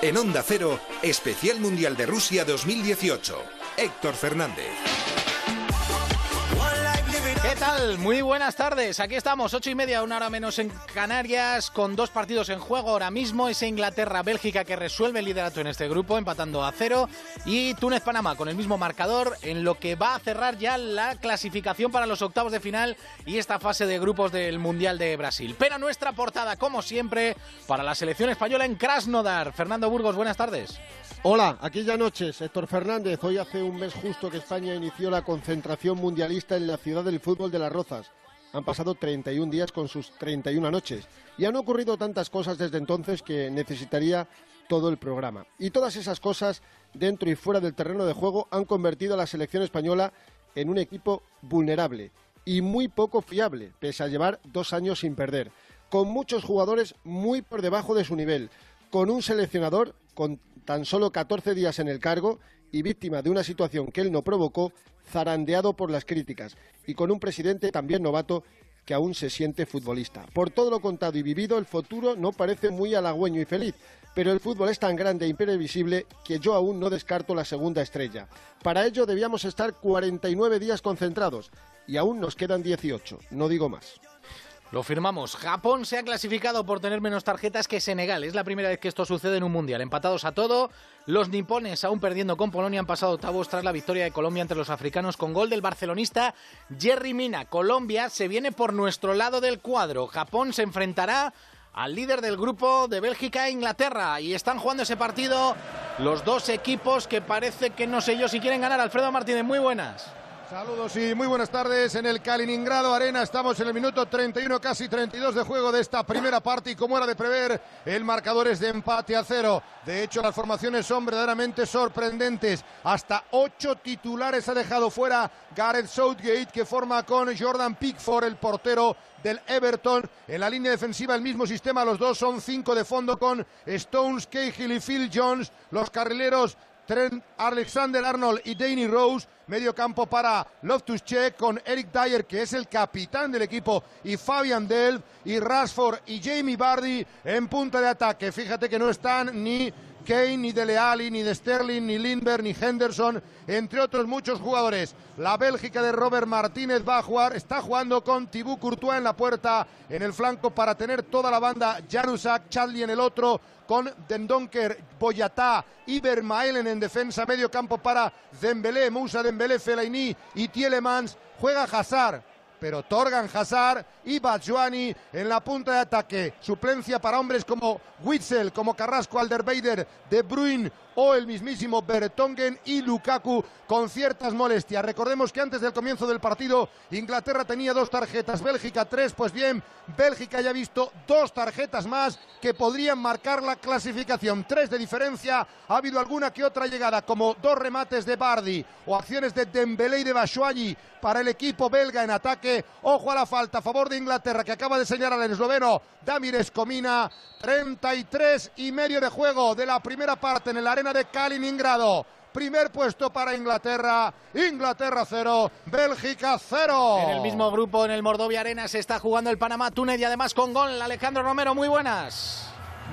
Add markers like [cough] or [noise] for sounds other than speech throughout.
En Onda Cero, Especial Mundial de Rusia 2018. Héctor Fernández. Muy buenas tardes. Aquí estamos, ocho y media, una hora menos en Canarias, con dos partidos en juego ahora mismo. Ese Inglaterra-Bélgica que resuelve el liderato en este grupo, empatando a cero. Y Túnez-Panamá con el mismo marcador, en lo que va a cerrar ya la clasificación para los octavos de final y esta fase de grupos del Mundial de Brasil. Pero nuestra portada, como siempre, para la selección española en Krasnodar. Fernando Burgos, buenas tardes. Hola, aquí ya noches. Héctor Fernández. Hoy hace un mes justo que España inició la concentración mundialista en la ciudad del fútbol de Las Rozas. Han pasado 31 días con sus 31 noches y han ocurrido tantas cosas desde entonces que necesitaría todo el programa. Y todas esas cosas, dentro y fuera del terreno de juego, han convertido a la selección española en un equipo vulnerable y muy poco fiable, pese a llevar dos años sin perder, con muchos jugadores muy por debajo de su nivel, con un seleccionador con tan solo 14 días en el cargo y víctima de una situación que él no provocó, zarandeado por las críticas, y con un presidente también novato que aún se siente futbolista. Por todo lo contado y vivido, el futuro no parece muy halagüeño y feliz, pero el fútbol es tan grande e imprevisible que yo aún no descarto la segunda estrella. Para ello debíamos estar 49 días concentrados, y aún nos quedan 18, no digo más. Lo firmamos. Japón se ha clasificado por tener menos tarjetas que Senegal. Es la primera vez que esto sucede en un mundial. Empatados a todo. Los nipones, aún perdiendo con Polonia, han pasado octavos tras la victoria de Colombia entre los africanos con gol del barcelonista Jerry Mina. Colombia se viene por nuestro lado del cuadro. Japón se enfrentará al líder del grupo de Bélgica e Inglaterra. Y están jugando ese partido los dos equipos que parece que no sé yo si quieren ganar. Alfredo Martínez, muy buenas. Saludos y muy buenas tardes en el Kaliningrado Arena. Estamos en el minuto 31, casi 32 de juego de esta primera parte y como era de prever, el marcador es de empate a cero. De hecho, las formaciones son verdaderamente sorprendentes. Hasta ocho titulares ha dejado fuera Gareth Southgate, que forma con Jordan Pickford, el portero del Everton. En la línea defensiva el mismo sistema, los dos son cinco de fondo con Stones, Cahill y Phil Jones. Los carrileros Alexander Arnold y Danny Rose. Medio campo para Loftus Cheek con Eric Dyer, que es el capitán del equipo, y Fabian Delft y Rashford y Jamie Bardi en punta de ataque. Fíjate que no están ni Kane, ni Dele Alli, ni de Sterling, ni Lindbergh, ni Henderson, entre otros muchos jugadores. La Bélgica de Robert Martínez va a jugar, está jugando con Thibaut Courtois en la puerta, en el flanco para tener toda la banda, Janusak, Chadli en el otro, con Dendonker, Boyatá y Vermaelen en defensa, medio campo para Dembélé, Musa Dembélé, Fellaini y Tielemans. Juega Hazard, pero Torgan Hazard y Bajuani en la punta de ataque. Suplencia para hombres como Witzel, como Carrasco, Alderweider, De Bruyne o el mismísimo Bertongen y Lukaku con ciertas molestias. Recordemos que antes del comienzo del partido Inglaterra tenía dos tarjetas, Bélgica tres, pues bien, Bélgica ya ha visto dos tarjetas más que podrían marcar la clasificación. Tres de diferencia, ha habido alguna que otra llegada, como dos remates de Bardi o acciones de Dembélé y de Batshuayi para el equipo belga en ataque. Ojo a la falta a favor de Inglaterra que acaba de señalar al esloveno Damir Escomina. 33 y medio de juego de la primera parte en el arena de Kaliningrado. Primer puesto para Inglaterra. Inglaterra cero, Bélgica cero. En el mismo grupo, en el Mordovia Arena, se está jugando el Panamá-Túnez y además con gol Alejandro Romero. Muy buenas.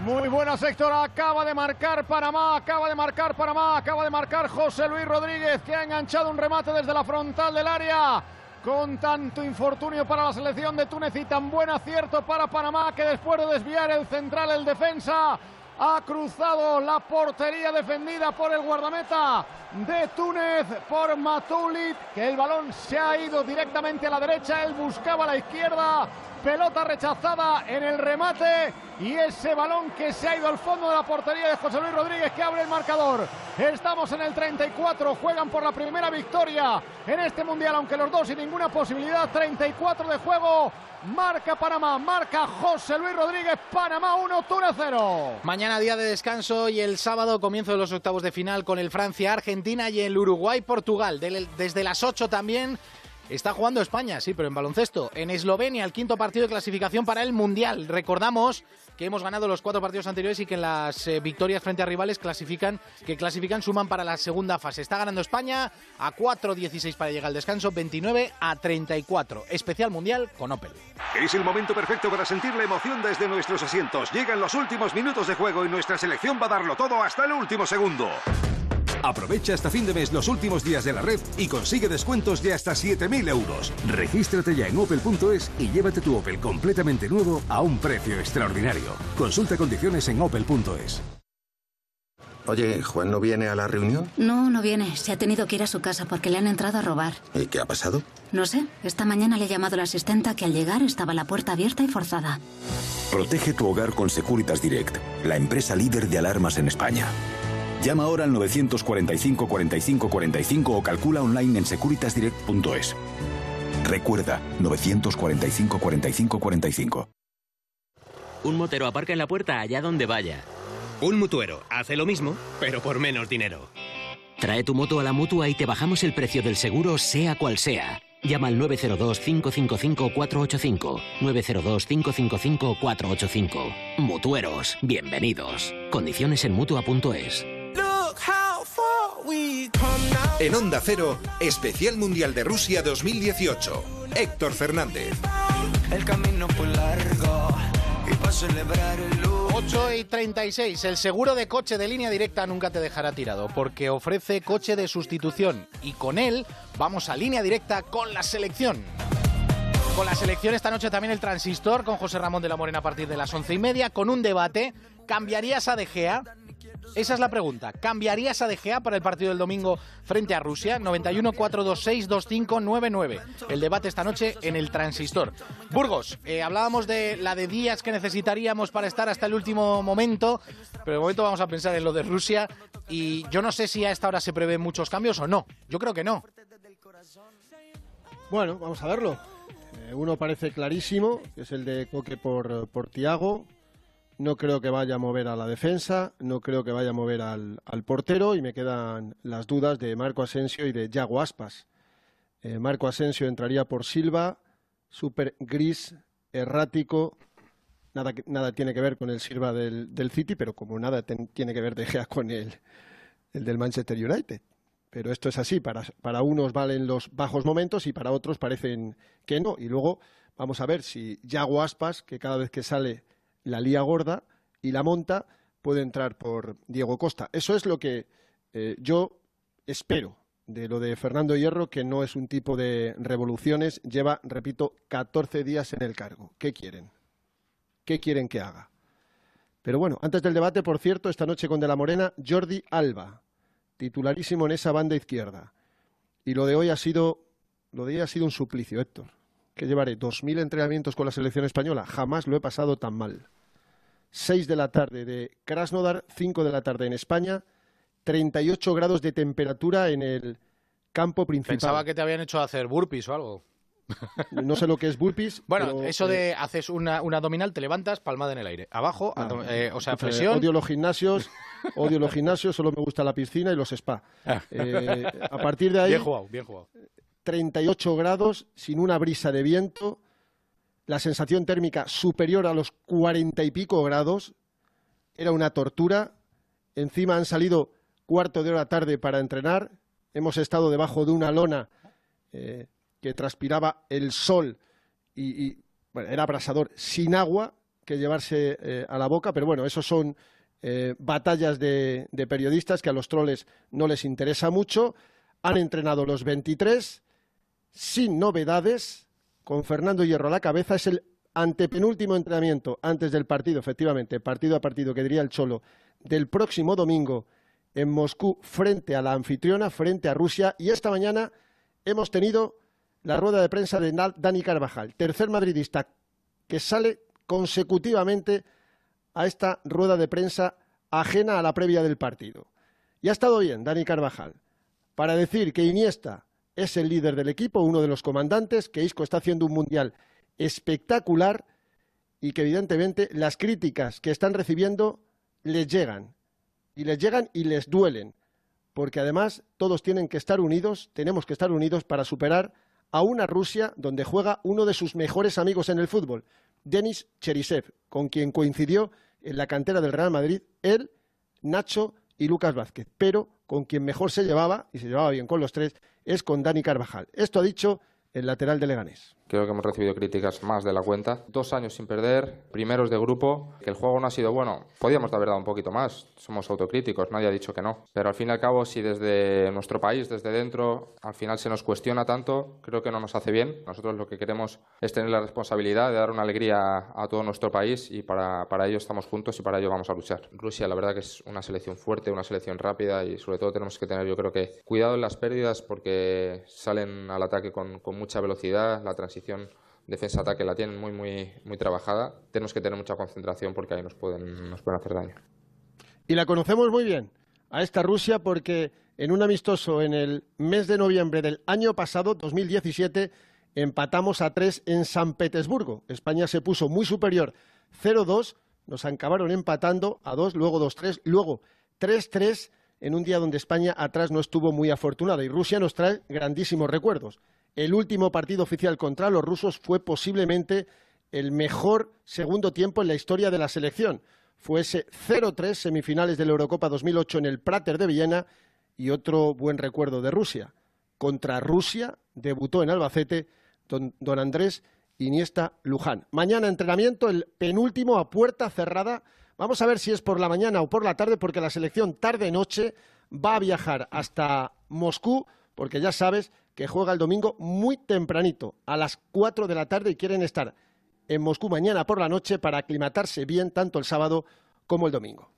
Muy buenas, Héctor. Acaba de marcar Panamá, acaba de marcar Panamá, acaba de marcar José Luis Rodríguez, que ha enganchado un remate desde la frontal del área. Con tanto infortunio para la selección de Túnez y tan buen acierto para Panamá, que después de desviar el central, el defensa, ha cruzado la portería defendida por el guardameta de Túnez, por Matulit, que el balón se ha ido directamente a la derecha, él buscaba a la izquierda, pelota rechazada en el remate y ese balón que se ha ido al fondo de la portería de José Luis Rodríguez que abre el marcador. Estamos en el 34, juegan por la primera victoria en este mundial, aunque los dos sin ninguna posibilidad, 34 de juego. Marca Panamá, marca José Luis Rodríguez, Panamá 1, Túnez 0. Mañana día de descanso y el sábado comienzo de los octavos de final con el Francia-Argentina y el Uruguay-Portugal. Desde las 8 también Está jugando España, sí, pero en baloncesto. En Eslovenia, el quinto partido de clasificación para el Mundial. Recordamos que hemos ganado los cuatro partidos anteriores y que las eh, victorias frente a rivales clasifican, que clasifican suman para la segunda fase. Está ganando España a 4-16 para llegar al descanso, 29 a 34. Especial Mundial con Opel. Es el momento perfecto para sentir la emoción desde nuestros asientos. Llegan los últimos minutos de juego y nuestra selección va a darlo todo hasta el último segundo. Aprovecha hasta fin de mes los últimos días de la red y consigue descuentos de hasta 7.000 euros. Regístrate ya en opel.es y llévate tu Opel completamente nuevo a un precio extraordinario. Consulta condiciones en opel.es. Oye, ¿Juan no viene a la reunión? No, no viene. Se ha tenido que ir a su casa porque le han entrado a robar. ¿Y qué ha pasado? No sé. Esta mañana le he llamado a la asistenta que al llegar estaba la puerta abierta y forzada. Protege tu hogar con Securitas Direct, la empresa líder de alarmas en España. Llama ahora al 945 45 45 o calcula online en securitasdirect.es. Recuerda, 945 45 45. Un motero aparca en la puerta allá donde vaya. Un mutuero hace lo mismo, pero por menos dinero. Trae tu moto a la mutua y te bajamos el precio del seguro, sea cual sea. Llama al 902-555-485. 902-555-485. Mutueros, bienvenidos. Condiciones en mutua.es. En Onda Cero, Especial Mundial de Rusia 2018. Héctor Fernández. El camino fue largo y para celebrar el 8 y 36. El seguro de coche de línea directa nunca te dejará tirado porque ofrece coche de sustitución y con él vamos a línea directa con la selección. Con la selección esta noche también el transistor con José Ramón de la Morena a partir de las once y media con un debate. ¿Cambiarías a De Gea? Esa es la pregunta. ¿Cambiarías a De Gea para el partido del domingo frente a Rusia? 91 426 2599. El debate esta noche en el Transistor. Burgos, eh, hablábamos de la de días que necesitaríamos para estar hasta el último momento, pero de momento vamos a pensar en lo de Rusia y yo no sé si a esta hora se prevén muchos cambios o no. Yo creo que no. Bueno, vamos a verlo. Eh, uno parece clarísimo, que es el de Coque por, por Tiago. No creo que vaya a mover a la defensa, no creo que vaya a mover al, portero y me quedan las dudas de Marco Asensio y de Yago Aspas. Eh, Marco Asensio entraría por Silva, súper gris, errático, nada, nada tiene que ver con el Silva del, City, pero como nada tiene que ver de Gea con el, el del Manchester United. Pero esto es así, para, para unos valen los bajos momentos y para otros parecen que no. Y luego vamos a ver si Yago Aspas, que cada vez que sale la lía gorda y la monta puede entrar por Diego Costa. Eso es lo que eh, yo espero de lo de Fernando Hierro, que no es un tipo de revoluciones, lleva, repito, 14 días en el cargo. ¿Qué quieren? ¿Qué quieren que haga? Pero bueno, antes del debate, por cierto, esta noche con De la Morena, Jordi Alba, titularísimo en esa banda izquierda. Y lo de hoy ha sido, lo de hoy ha sido un suplicio, Héctor. Que llevaré 2.000 entrenamientos con la selección española. Jamás lo he pasado tan mal. 6 de la tarde de Krasnodar, 5 de la tarde en España, 38 grados de temperatura en el campo principal. Pensaba que te habían hecho hacer burpees o algo. [laughs] No sé lo que es burpees. Bueno, eso de eh, haces una, abdominal, te levantas, palmada en el aire. Abajo, ah, eh, o sea, flexión. odio los gimnasios, [laughs] odio los gimnasios, solo me gusta la piscina y los spa. Ah. Eh, a partir de ahí. Bien jugado, bien jugado. 38 grados, sin una brisa de viento, la sensación térmica superior a los cuarenta y pico grados. Era una tortura. Encima han salido cuarto de hora tarde para entrenar. Hemos estado debajo de una lona eh, que transpiraba el sol y, bueno, era abrasador sin agua que llevarse eh, a la boca, pero bueno, esos son eh, batallas de, de, periodistas que a los troles no les interesa mucho. Han entrenado los 23 sin novedades con Fernando Hierro a la cabeza, es el antepenúltimo entrenamiento antes del partido, efectivamente, partido a partido que diría el Cholo, del próximo domingo en Moscú frente a la anfitriona, frente a Rusia. Y esta mañana hemos tenido la rueda de prensa de Dani Carvajal, tercer madridista que sale consecutivamente a esta rueda de prensa ajena a la previa del partido. Y ha estado bien Dani Carvajal para decir que Iniesta es el líder del equipo, uno de los comandantes, que Isco está haciendo un mundial espectacular y que evidentemente las críticas que están recibiendo les llegan. Y les llegan y les duelen. Porque además todos tienen que estar unidos, tenemos que estar unidos para superar a una Rusia donde juega uno de sus mejores amigos en el fútbol, Denis Cherisev, con quien coincidió en la cantera del Real Madrid él, Nacho y Lucas Vázquez, pero con quien mejor se llevaba, y se llevaba bien con los tres, es con Dani Carvajal. Esto ha dicho el lateral de Leganés. Creo que hemos recibido críticas más de la cuenta. Dos años sin perder, primeros de grupo, que el juego no ha sido bueno. Podíamos haber dado un poquito más, somos autocríticos, nadie ha dicho que no. Pero al fin y al cabo, si desde nuestro país, desde dentro, al final se nos cuestiona tanto, creo que no nos hace bien. Nosotros lo que queremos es tener la responsabilidad de dar una alegría a todo nuestro país y para, para ello estamos juntos y para ello vamos a luchar. Rusia, la verdad que es una selección fuerte, una selección rápida y sobre todo tenemos que tener, yo creo que, cuidado en las pérdidas porque salen al ataque con, con mucha velocidad, la transición defensa-ataque la tienen muy, muy, muy trabajada. Tenemos que tener mucha concentración porque ahí nos pueden, nos pueden hacer daño. Y la conocemos muy bien a esta Rusia porque en un amistoso en el mes de noviembre del año pasado, 2017, empatamos a tres en San Petersburgo. España se puso muy superior 0-2, nos acabaron empatando a 2, luego 2-3, luego 3-3 en un día donde España atrás no estuvo muy afortunada y Rusia nos trae grandísimos recuerdos el último partido oficial contra los rusos fue posiblemente el mejor segundo tiempo en la historia de la selección. Fue ese 0-3 semifinales de la Eurocopa 2008 en el Prater de Viena y otro buen recuerdo de Rusia. Contra Rusia debutó en Albacete don, don Andrés Iniesta Luján. Mañana entrenamiento, el penúltimo a puerta cerrada. Vamos a ver si es por la mañana o por la tarde, porque la selección tarde-noche va a viajar hasta Moscú, porque ya sabes que juega el domingo muy tempranito, a las 4 de la tarde, y quieren estar en Moscú mañana por la noche para aclimatarse bien tanto el sábado como el domingo.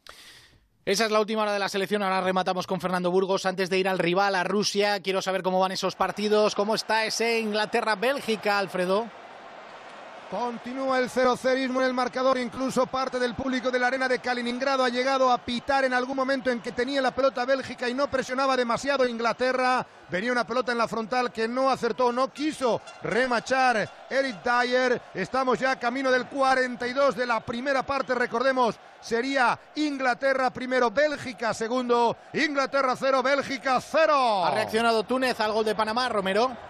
Esa es la última hora de la selección. Ahora rematamos con Fernando Burgos. Antes de ir al rival, a Rusia, quiero saber cómo van esos partidos, cómo está ese Inglaterra-Bélgica, Alfredo. Continúa el cero cerismo en el marcador, incluso parte del público de la arena de Kaliningrado ha llegado a pitar en algún momento en que tenía la pelota Bélgica y no presionaba demasiado Inglaterra. Venía una pelota en la frontal que no acertó, no quiso remachar Eric Dyer. Estamos ya camino del 42 de la primera parte, recordemos, sería Inglaterra primero, Bélgica segundo, Inglaterra cero, Bélgica cero. Ha reaccionado Túnez al gol de Panamá, Romero.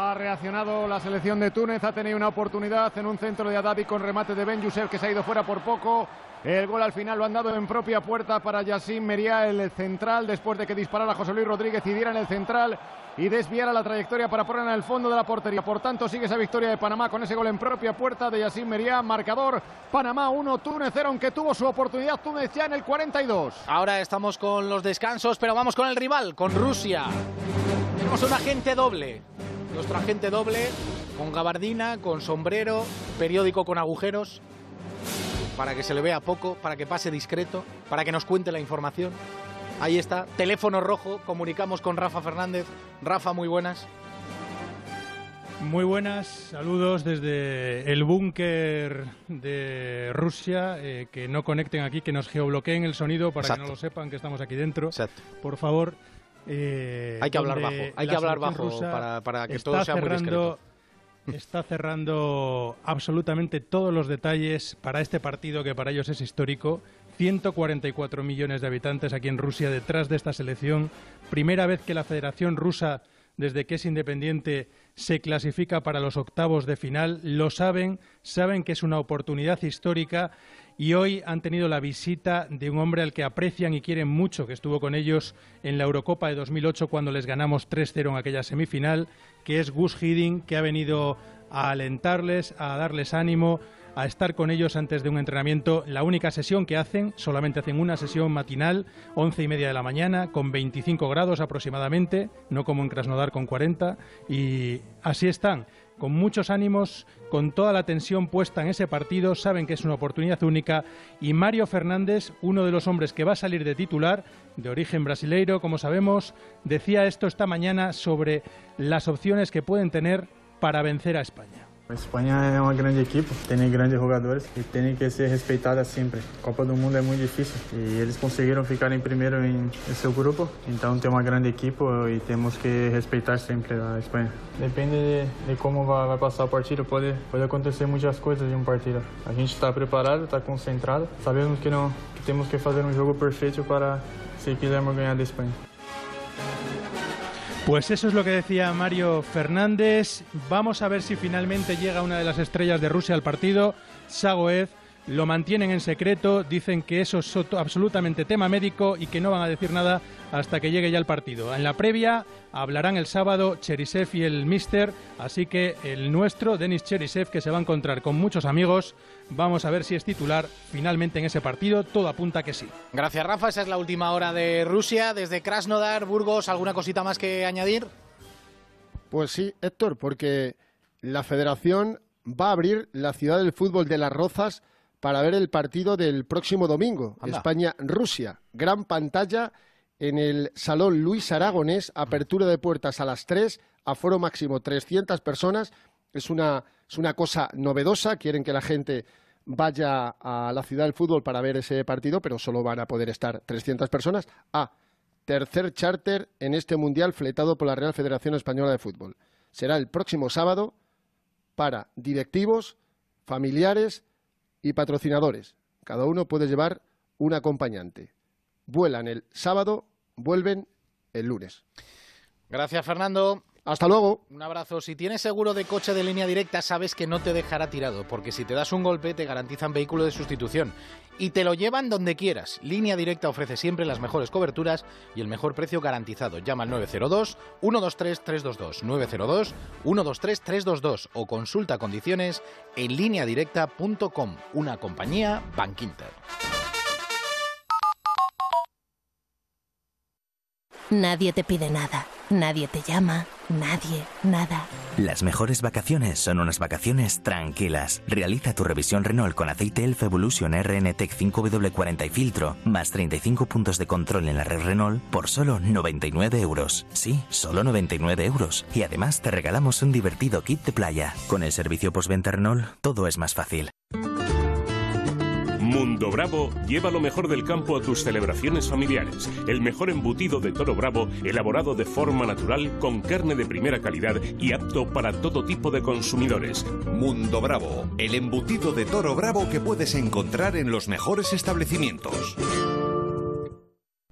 Ha reaccionado la selección de Túnez, ha tenido una oportunidad en un centro de Adavi con remate de Ben Youssef que se ha ido fuera por poco. El gol al final lo han dado en propia puerta para Yassin Mería, el central, después de que disparara José Luis Rodríguez y diera en el central y desviara la trayectoria para ponerla en el fondo de la portería. Por tanto, sigue esa victoria de Panamá con ese gol en propia puerta de Yassin Mería. Marcador Panamá 1, Túnez 0, aunque tuvo su oportunidad Túnez ya en el 42. Ahora estamos con los descansos, pero vamos con el rival, con Rusia. Tenemos un agente doble nuestro agente doble, con gabardina, con sombrero, periódico con agujeros, para que se le vea poco, para que pase discreto, para que nos cuente la información. Ahí está, teléfono rojo, comunicamos con Rafa Fernández. Rafa, muy buenas. Muy buenas, saludos desde el búnker de Rusia, eh, que no conecten aquí, que nos geobloqueen el sonido para que no lo sepan que estamos aquí dentro. Por favor, eh, hay que hablar bajo, hay que hablar bajo para, que todo sea muy discreto. Está cerrando absolutamente todos los detalles para este partido que para ellos es histórico. 144 millones de habitantes aquí en Rusia detrás de esta selección. Primera vez que la Federación Rusa, desde que es independiente, se clasifica para los octavos de final. Lo saben, saben que es una oportunidad histórica y hoy han tenido la visita de un hombre al que aprecian y quieren mucho, que estuvo con ellos en la Eurocopa de 2008 cuando les ganamos 3-0 en aquella semifinal, que es Gus Hiddink, que ha venido a alentarles, a darles ánimo, a estar con ellos antes de un entrenamiento. La única sesión que hacen, solamente hacen una sesión matinal, once y media de la mañana, con 25 grados aproximadamente, no como en Krasnodar con 40, y así están con muchos ánimos, con toda la tensión puesta en ese partido, saben que es una oportunidad única y Mario Fernández, uno de los hombres que va a salir de titular, de origen brasileiro, como sabemos, decía esto esta mañana sobre las opciones que pueden tener para vencer a España. Espanha é uma grande equipe, tem grandes jogadores e tem que ser respeitada sempre. A Copa do Mundo é muito difícil e eles conseguiram ficar em primeiro em seu grupo, então tem uma grande equipe e temos que respeitar sempre a Espanha. Depende de, de como vai, vai, passar a partida, pode, pode acontecer muitas coisas em uma partida. A gente está preparado, está concentrado, sabemos que, não, que temos que fazer um jogo perfeito para se quisermos ganhar da Espanha. Pues eso es lo que decía Mario Fernández. Vamos a ver si finalmente llega una de las estrellas de Rusia al partido, Sagoev. Lo mantienen en secreto, dicen que eso es absolutamente tema médico y que no van a decir nada hasta que llegue ya el partido. En la previa hablarán el sábado Cherisev y el Mister, así que el nuestro, Denis Cherisev, que se va a encontrar con muchos amigos, vamos a ver si es titular finalmente en ese partido, todo apunta que sí. Gracias Rafa, esa es la última hora de Rusia, desde Krasnodar, Burgos, ¿alguna cosita más que añadir? Pues sí, Héctor, porque la federación va a abrir la ciudad del fútbol de las Rozas para ver el partido del próximo domingo, España-Rusia. Gran pantalla en el Salón Luis Aragonés, apertura de puertas a las 3, aforo máximo 300 personas. Es una, es una cosa novedosa, quieren que la gente vaya a la ciudad del fútbol para ver ese partido, pero solo van a poder estar 300 personas. Ah, tercer charter en este mundial fletado por la Real Federación Española de Fútbol. Será el próximo sábado para directivos, familiares y patrocinadores. Cada uno puede llevar un acompañante vuelan el sábado, vuelven el lunes. Gracias, Fernando. Hasta luego. Un abrazo. Si tienes seguro de coche de línea directa, sabes que no te dejará tirado, porque si te das un golpe te garantizan vehículo de sustitución y te lo llevan donde quieras. Línea directa ofrece siempre las mejores coberturas y el mejor precio garantizado. Llama al 902 123 322 902 123 322 o consulta condiciones en lineadirecta.com, una compañía Bankinter. Nadie te pide nada, nadie te llama, nadie, nada. Las mejores vacaciones son unas vacaciones tranquilas. Realiza tu revisión Renault con aceite Elf Evolution RN-Tech 5W40 y filtro, más 35 puntos de control en la red Renault por solo 99 euros. Sí, solo 99 euros. Y además te regalamos un divertido kit de playa. Con el servicio postventa Renault, todo es más fácil. Mundo Bravo lleva lo mejor del campo a tus celebraciones familiares. El mejor embutido de toro bravo, elaborado de forma natural, con carne de primera calidad y apto para todo tipo de consumidores. Mundo Bravo, el embutido de toro bravo que puedes encontrar en los mejores establecimientos.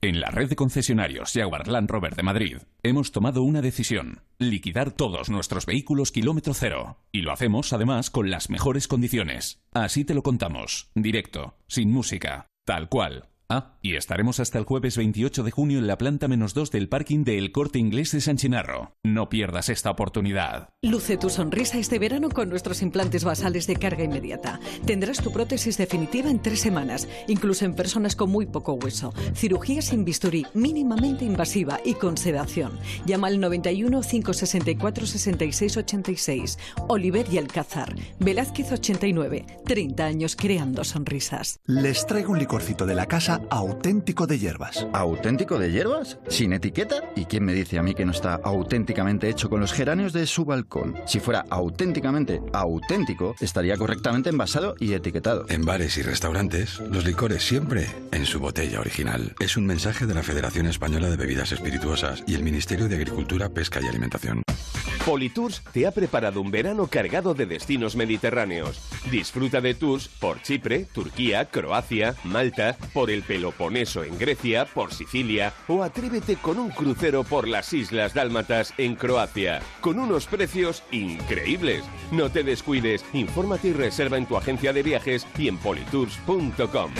En la red de concesionarios Jaguar Land Rover de Madrid hemos tomado una decisión, liquidar todos nuestros vehículos kilómetro cero. Y lo hacemos además con las mejores condiciones. Así te lo contamos, directo, sin música, tal cual. Ah, y estaremos hasta el jueves 28 de junio en la planta menos 2 del parking del Corte Inglés de San Chinarro. No pierdas esta oportunidad. Luce tu sonrisa este verano con nuestros implantes basales de carga inmediata. Tendrás tu prótesis definitiva en tres semanas, incluso en personas con muy poco hueso. Cirugía sin bisturí, mínimamente invasiva y con sedación. Llama al 91 564 66 86. Oliver y Alcázar. Velázquez 89. 30 años creando sonrisas. Les traigo un licorcito de la casa auténtico de hierbas. ¿Auténtico de hierbas? ¿Sin etiqueta? ¿Y quién me dice a mí que no está auténticamente hecho con los geranios de su balcón? Si fuera auténticamente auténtico, estaría correctamente envasado y etiquetado. En bares y restaurantes, los licores siempre en su botella original. Es un mensaje de la Federación Española de Bebidas Espirituosas y el Ministerio de Agricultura, Pesca y Alimentación. Politours te ha preparado un verano cargado de destinos mediterráneos. Disfruta de tours por Chipre, Turquía, Croacia, Malta, por el Peloponeso en Grecia, por Sicilia o atrévete con un crucero por las Islas Dálmatas en Croacia, con unos precios increíbles. No te descuides, infórmate y reserva en tu agencia de viajes y en politours.com.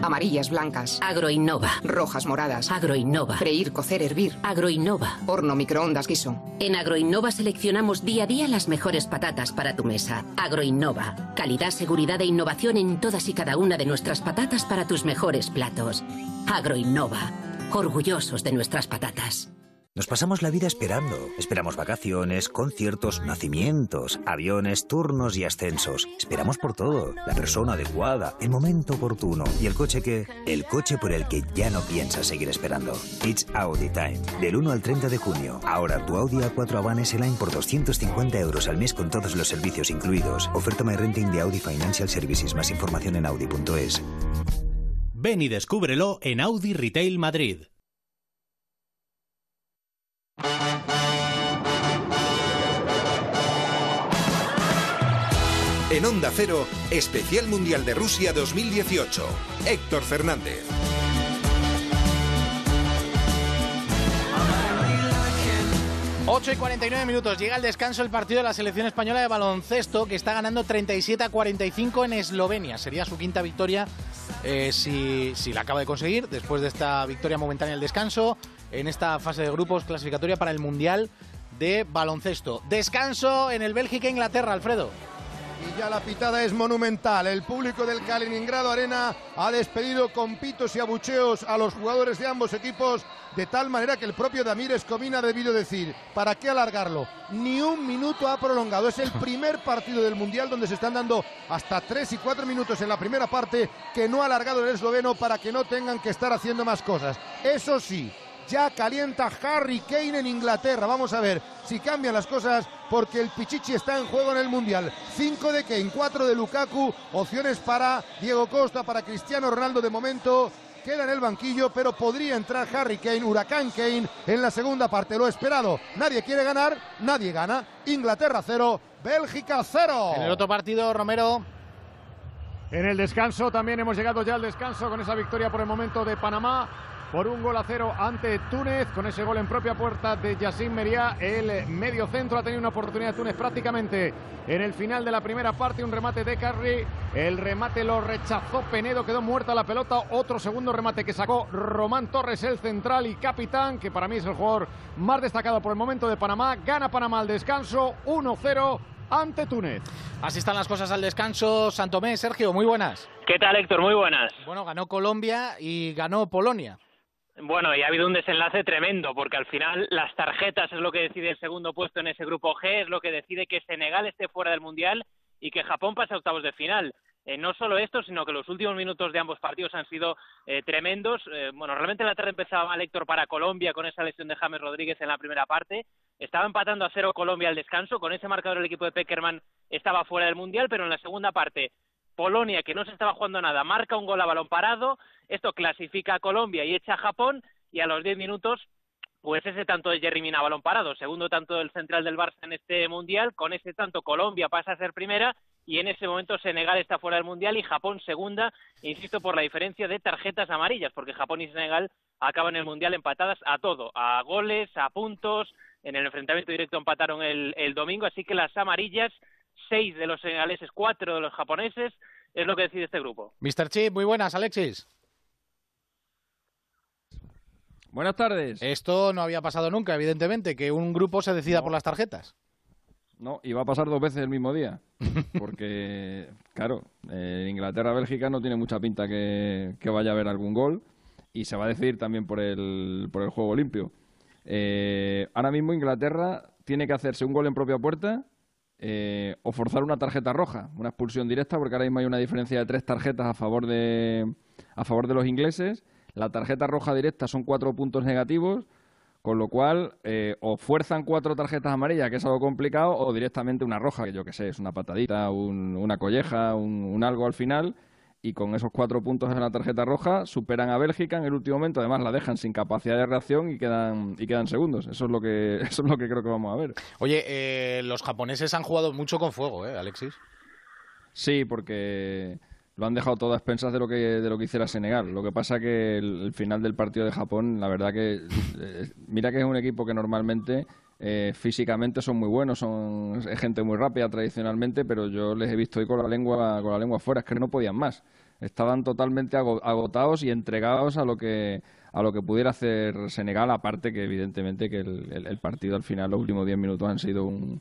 Amarillas, blancas. Agroinnova. Rojas, moradas. Agroinnova. Freír, cocer, hervir. Agroinnova. Horno, microondas, guiso. En Agroinnova seleccionamos día a día las mejores patatas para tu mesa. Agroinnova. Calidad, seguridad e innovación en todas y cada una de nuestras patatas para tus mejores platos. Agroinnova. Orgullosos de nuestras patatas. Nos pasamos la vida esperando. Esperamos vacaciones, conciertos, nacimientos, aviones, turnos y ascensos. Esperamos por todo. La persona adecuada, el momento oportuno. ¿Y el coche que El coche por el que ya no piensas seguir esperando. It's Audi Time. Del 1 al 30 de junio. Ahora tu Audi A4 Avant S-Line por 250 euros al mes con todos los servicios incluidos. Oferta My Renting de Audi Financial Services. Más información en audi.es. Ven y descúbrelo en Audi Retail Madrid. En Onda Cero, Especial Mundial de Rusia 2018. Héctor Fernández. 8 y 49 minutos. Llega el descanso el partido de la selección española de baloncesto que está ganando 37 a 45 en Eslovenia. Sería su quinta victoria eh, si, si la acaba de conseguir después de esta victoria momentánea del descanso en esta fase de grupos clasificatoria para el Mundial de baloncesto. Descanso en el Bélgica-Inglaterra, Alfredo. Y ya la pitada es monumental. El público del Kaliningrado Arena ha despedido con pitos y abucheos a los jugadores de ambos equipos de tal manera que el propio Damir Escobina ha debido decir, ¿para qué alargarlo? Ni un minuto ha prolongado. Es el [laughs] primer partido del Mundial donde se están dando hasta tres y cuatro minutos en la primera parte que no ha alargado el esloveno para que no tengan que estar haciendo más cosas. Eso sí, ya calienta Harry Kane en Inglaterra. Vamos a ver si cambian las cosas porque el Pichichi está en juego en el Mundial. 5 de Kane, 4 de Lukaku, opciones para Diego Costa, para Cristiano Ronaldo de momento. Queda en el banquillo, pero podría entrar Harry Kane, Huracán Kane, en la segunda parte. Lo esperado. Nadie quiere ganar, nadie gana. Inglaterra 0, Bélgica 0. En el otro partido, Romero. En el descanso también hemos llegado ya al descanso con esa victoria por el momento de Panamá por un gol a cero ante Túnez, con ese gol en propia puerta de Yassin Mería. El medio centro ha tenido una oportunidad de Túnez prácticamente en el final de la primera parte, un remate de Carri. El remate lo rechazó Penedo, quedó muerta la pelota. Otro segundo remate que sacó Román Torres, el central y capitán, que para mí es el jugador más destacado por el momento de Panamá. Gana Panamá al descanso, 1-0 ante Túnez. Así están las cosas al descanso. Santomé, Sergio, muy buenas. ¿Qué tal, Héctor? Muy buenas. Bueno, ganó Colombia y ganó Polonia. Bueno, y ha habido un desenlace tremendo, porque al final las tarjetas es lo que decide el segundo puesto en ese grupo G, es lo que decide que Senegal esté fuera del Mundial y que Japón pase a octavos de final. Eh, no solo esto, sino que los últimos minutos de ambos partidos han sido eh, tremendos. Eh, bueno, realmente la tarde empezaba mal para Colombia con esa lesión de James Rodríguez en la primera parte. Estaba empatando a cero Colombia al descanso. Con ese marcador el equipo de Peckerman estaba fuera del Mundial, pero en la segunda parte Polonia, que no se estaba jugando nada, marca un gol a balón parado, esto clasifica a Colombia y echa a Japón, y a los 10 minutos, pues ese tanto de Jerry Mina balón parado, segundo tanto del central del Barça en este Mundial, con ese tanto Colombia pasa a ser primera, y en ese momento Senegal está fuera del Mundial y Japón segunda, insisto, por la diferencia de tarjetas amarillas, porque Japón y Senegal acaban el Mundial empatadas a todo, a goles, a puntos, en el enfrentamiento directo empataron el, el domingo, así que las amarillas seis de los senegaleses, cuatro de los japoneses, es lo que decide este grupo. Mr. Chip, muy buenas, Alexis. Buenas tardes. Esto no había pasado nunca, evidentemente, que un grupo se decida por las tarjetas. No, y va a pasar dos veces el mismo día. Porque, [laughs] claro, eh, Inglaterra-Bélgica no tiene mucha pinta que, vaya a haber algún gol. Y se va a decidir también por el, por el juego limpio. Eh, ahora mismo Inglaterra tiene que hacerse un gol en propia puerta eh, o forzar una tarjeta roja, una expulsión directa, porque ahora mismo hay una diferencia de tres tarjetas a favor de, a favor de los ingleses. La tarjeta roja directa son cuatro puntos negativos, con lo cual eh, o fuerzan cuatro tarjetas amarillas, que es algo complicado, o directamente una roja, que yo que sé, es una patadita, una colleja, un algo al final, y con esos cuatro puntos en la tarjeta roja superan a Bélgica en el último momento. Además, la dejan sin capacidad de reacción y quedan, y quedan segundos. Eso es lo que, [laughs] eso es lo que creo que vamos a ver. Oye, eh, los japoneses han jugado mucho con fuego, ¿eh, Alexis? Sí, porque lo han dejado todo a expensas de lo que, de lo que hiciera Senegal. Lo que pasa que el, final del partido de Japón, la verdad que, eh, mira que es un equipo que normalmente eh, físicamente son muy buenos, son gente muy rápida tradicionalmente, pero yo les he visto ahí con la lengua con la lengua fuera, es que no podían más. Estaban totalmente agotados y entregados a lo que a lo que pudiera hacer Senegal, aparte que evidentemente que el partido al final, los últimos 10 minutos han sido un,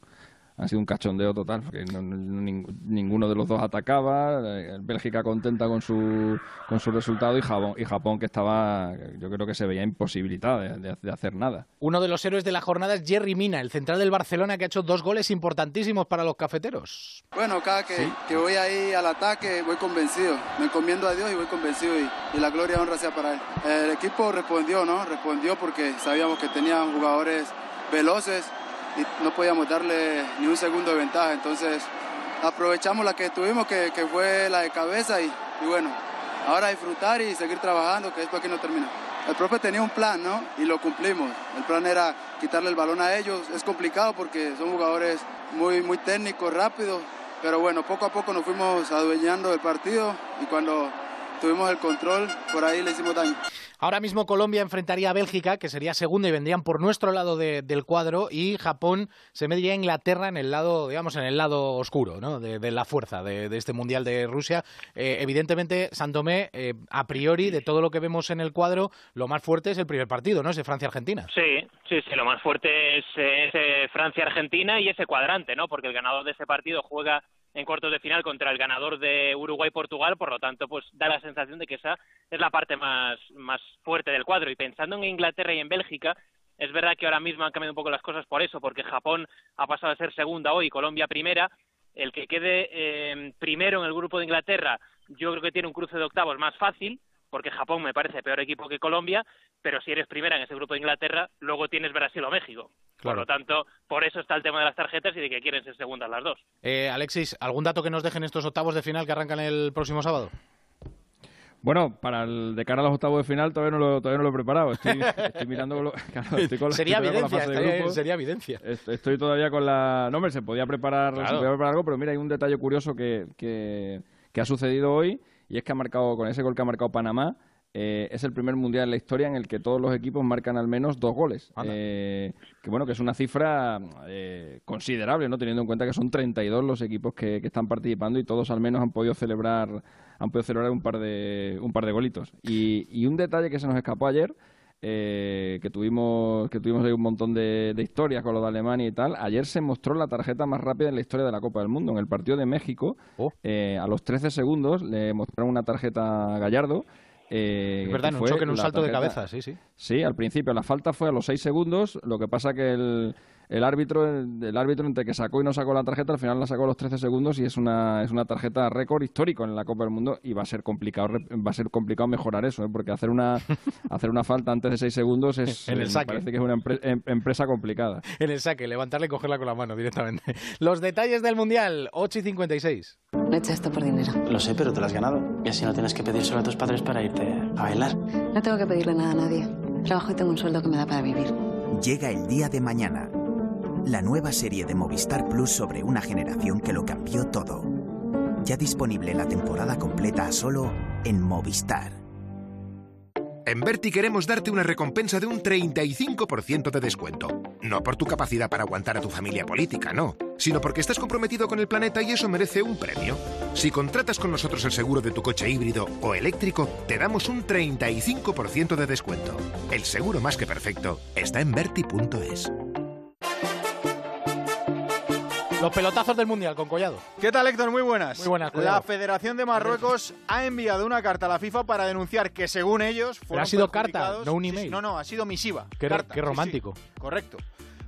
ha sido un cachondeo total, porque ninguno de los dos atacaba, eh, Bélgica contenta con su, con su resultado y Japón, y Japón que estaba, yo creo que se veía imposibilitada de, hacer nada. Uno de los héroes de la jornada es Jerry Mina, el central del Barcelona que ha hecho dos goles importantísimos para los cafeteros. Bueno, cada que, que voy ahí al ataque voy convencido, me encomiendo a Dios y voy convencido y, y la gloria y honra sea para él. El equipo respondió, ¿no? Respondió porque sabíamos que tenían jugadores veloces y no podíamos darle ni un segundo de ventaja. Entonces aprovechamos la que tuvimos, que, fue la de cabeza y, y, bueno, ahora disfrutar y seguir trabajando, que esto aquí no termina. El profe tenía un plan, ¿no? Y lo cumplimos. El plan era quitarle el balón a ellos. Es complicado porque son jugadores muy, muy técnicos, rápidos, pero bueno, poco a poco nos fuimos adueñando del partido y cuando tuvimos el control, por ahí le hicimos daño. Ahora mismo Colombia enfrentaría a Bélgica, que sería segunda y vendrían por nuestro lado del cuadro, y Japón se mediría a Inglaterra en el lado, digamos, en el lado oscuro, ¿no? De, la fuerza de, este Mundial de Rusia. Eh, evidentemente, Santomé, eh, a priori, de todo lo que vemos en el cuadro, lo más fuerte es el primer partido, ¿no? Es de Francia-Argentina. Sí, sí, sí, lo más fuerte es, es Francia-Argentina y ese cuadrante, ¿no? Porque el ganador de ese partido juega en cuartos de final contra el ganador de Uruguay-Portugal, por lo tanto, pues da la sensación de que esa es la parte más, más fuerte del cuadro. Y pensando en Inglaterra y en Bélgica, es verdad que ahora mismo han cambiado un poco las cosas por eso, porque Japón ha pasado a ser segunda hoy, Colombia primera. El que quede eh, primero en el grupo de Inglaterra, yo creo que tiene un cruce de octavos más fácil, porque Japón me parece peor equipo que Colombia, pero si eres primera en ese grupo de Inglaterra, luego tienes Brasil o México. Por lo tanto, por eso está el tema de las tarjetas y de que quieren ser segundas las dos. Eh, Alexis, ¿algún dato que nos dejen estos octavos de final que arrancan el próximo sábado? Bueno, para el de cara a los octavos de final todavía no lo, todavía no lo he preparado. Estoy, mirando. sería, evidencia, sería evidencia. Estoy, todavía con la. No, hombre, se podía preparar, se podía preparar algo, pero mira, hay un detalle curioso que, que, que ha sucedido hoy y es que ha marcado, con ese gol que ha marcado Panamá, eh, es el primer mundial en la historia en el que todos los equipos marcan al menos dos goles. Eh, que bueno, que es una cifra eh, considerable, ¿no? Teniendo en cuenta que son 32 los equipos que, están participando y todos al menos han podido celebrar, han podido celebrar un par de, un par de golitos. Y, y un detalle que se nos escapó ayer. Que tuvimos que tuvimos ahí un montón de, historias con lo de Alemania y tal. Ayer se mostró la tarjeta más rápida en la historia de la Copa del Mundo. En el partido de México, oh. a los 13 segundos le mostraron una tarjeta a Gallardo eh, es verdad, en un choque, en un salto de cabeza, sí, sí. Sí, al principio la falta fue a los seis segundos, lo que pasa que el, el árbitro, el, árbitro entre que sacó y no sacó la tarjeta, al final la sacó a los 13 segundos y es una, es una tarjeta récord histórico en la Copa del Mundo y va a ser complicado, va a ser complicado mejorar eso, ¿eh? porque hacer una, [laughs] hacer una falta antes de 6 segundos es, [laughs] en el saque. parece que es una em, empresa complicada. [laughs] En el saque, levantarla y cogerla con la mano directamente. Los detalles del Mundial, 8 y 56. No he hecho esto por dinero. Lo sé, pero te lo has ganado. Y así no tienes que pedir solo a tus padres para irte a bailar. No tengo que pedirle nada a nadie. Trabajo y tengo un sueldo que me da para vivir. Llega el día de mañana la nueva serie de Movistar Plus sobre una generación que lo cambió todo. Ya disponible la temporada completa solo en Movistar. En Berti queremos darte una recompensa de un 35% de descuento. No por tu capacidad para aguantar a tu familia política, no, sino porque estás comprometido con el planeta y eso merece un premio. Si contratas con nosotros el seguro de tu coche híbrido o eléctrico, te damos un 35% de descuento. El seguro más que perfecto está en Berti.es. Los pelotazos del Mundial con Collado. ¿Qué tal, Héctor? Muy buenas. Muy buenas. La Federación de Marruecos ha enviado una carta a la FIFA para denunciar que, según ellos, fueron ha sido carta, no un email. no, no, ha sido misiva. Qué, romántico. correcto.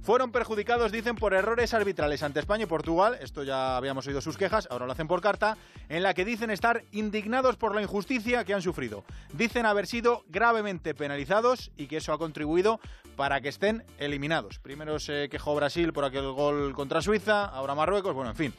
Fueron perjudicados, dicen, por errores arbitrales ante España y Portugal. Esto ya habíamos oído sus quejas, ahora lo hacen por carta, en la que dicen estar indignados por la injusticia que han sufrido. Dicen haber sido gravemente penalizados y que eso ha contribuido para que estén eliminados. Primero se quejó Brasil por aquel gol contra Suiza, ahora Marruecos, bueno, en fin.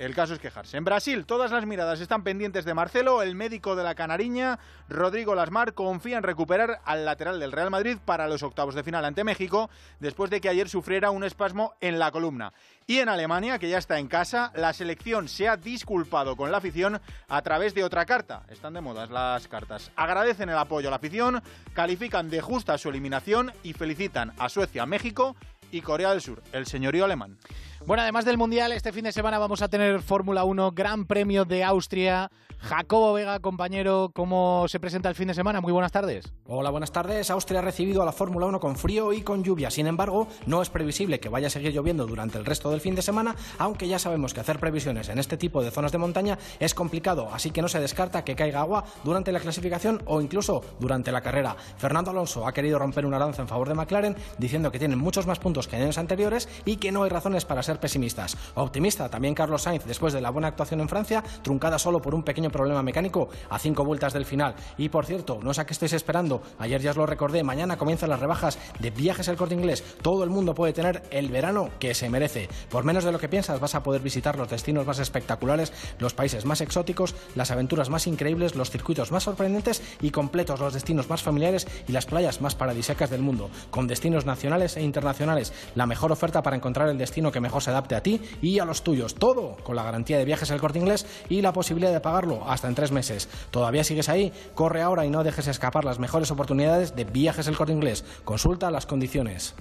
El caso es quejarse. En Brasil, todas las miradas están pendientes de Marcelo. El médico de la Canariña, Rodrigo Lasmar, confía en recuperar al lateral del Real Madrid para los octavos de final ante México, después de que ayer sufriera un espasmo en la columna. Y en Alemania, que ya está en casa, la selección se ha disculpado con la afición a través de otra carta. Están de modas las cartas. Agradecen el apoyo a la afición, califican de justa su eliminación y felicitan a Suecia, México y Corea del Sur, el señorío alemán. Bueno, además del Mundial, este fin de semana vamos a tener Fórmula 1, Gran Premio de Austria. Jacobo Vega, compañero, ¿cómo se presenta el fin de semana? Muy buenas tardes. Hola, buenas tardes. Austria ha recibido a la Fórmula 1 con frío y con lluvia. Sin embargo, no es previsible que vaya a seguir lloviendo durante el resto del fin de semana, aunque ya sabemos que hacer previsiones en este tipo de zonas de montaña es complicado, así que no se descarta que caiga agua durante la clasificación o incluso durante la carrera. Fernando Alonso ha querido romper una lanza en favor de McLaren, diciendo que tienen muchos más puntos que en años anteriores y que no hay razones para ser pesimistas. Optimista también Carlos Sainz después de la buena actuación en Francia, truncada solo por un pequeño problema mecánico a cinco vueltas del final. Y por cierto, no sé a qué estáis esperando, ayer ya os lo recordé, mañana comienzan las rebajas de viajes al corte inglés. Todo el mundo puede tener el verano que se merece. Por menos de lo que piensas vas a poder visitar los destinos más espectaculares, los países más exóticos, las aventuras más increíbles, los circuitos más sorprendentes y completos, los destinos más familiares y las playas más paradisíacas del mundo, con destinos nacionales e internacionales. La mejor oferta para encontrar el destino que mejor se adapte a ti y a los tuyos. Todo con la garantía de viajes El Corte Inglés y la posibilidad de pagarlo hasta en tres meses. ¿Todavía sigues ahí? Corre ahora y no dejes escapar las mejores oportunidades de viajes El Corte Inglés. Consulta las condiciones.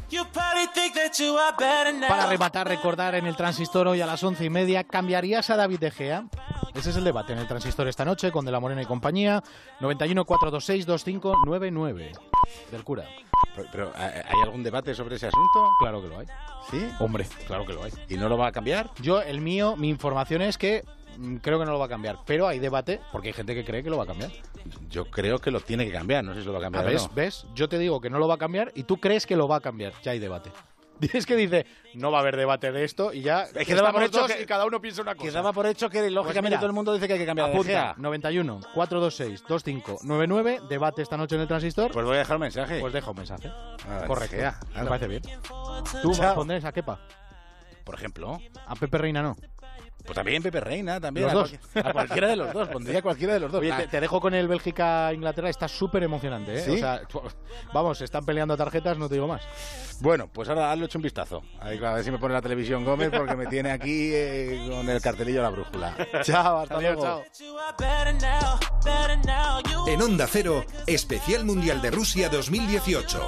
Para rematar, recordar en el transistor hoy a las once y media, ¿cambiarías a David De Gea? Ese es el debate en el transistor esta noche con De la Morena y compañía. 91 426 2599 del cura. Pero, pero, ¿hay algún debate sobre ese asunto? Claro que lo hay. ¿Sí? Hombre, claro que lo hay. ¿Y no lo va a cambiar? Yo, el mío, mi información es que creo que no lo va a cambiar. Pero hay debate porque hay gente que cree que lo va a cambiar. Yo creo que lo tiene que cambiar, no sé si lo va a cambiar. ¿ves? o no. ¿Ves? Yo te digo que no lo va a cambiar y tú crees que lo va a cambiar. Ya hay debate. [laughs] Es que dice, no va a haber debate de esto y ya Es que daba por hecho que- y cada uno piensa una cosa. Que daba por hecho que lógicamente mira, todo el mundo dice que hay que cambiar De Apunta, Gea. 91 426 2599 debate esta noche en el transistor. Pues voy a dejar un mensaje. Pues deja un mensaje. Ah, Correcto. De Gea. Me parece bien. ¿Tú Chao. pondrías a Kepa? Por ejemplo. A Pepe Reina no. Pues también Pepe Reina, también. Los a, dos. cualquier- a cualquiera de los dos, [laughs] pondría cualquiera de los dos. Oye, Ah, te, te dejo con el Bélgica-Inglaterra, está súper emocionante, ¿eh? ¿Sí? O sea, vamos, se están peleando tarjetas, no te digo más. Bueno, pues ahora hazle hecho un vistazo. Ahí, a ver si me pone la televisión Gómez porque me tiene aquí eh, con el cartelillo a la brújula. [laughs] Chao, hasta Adiós, luego. chao. En Onda Cero, Especial Mundial de Rusia 2018.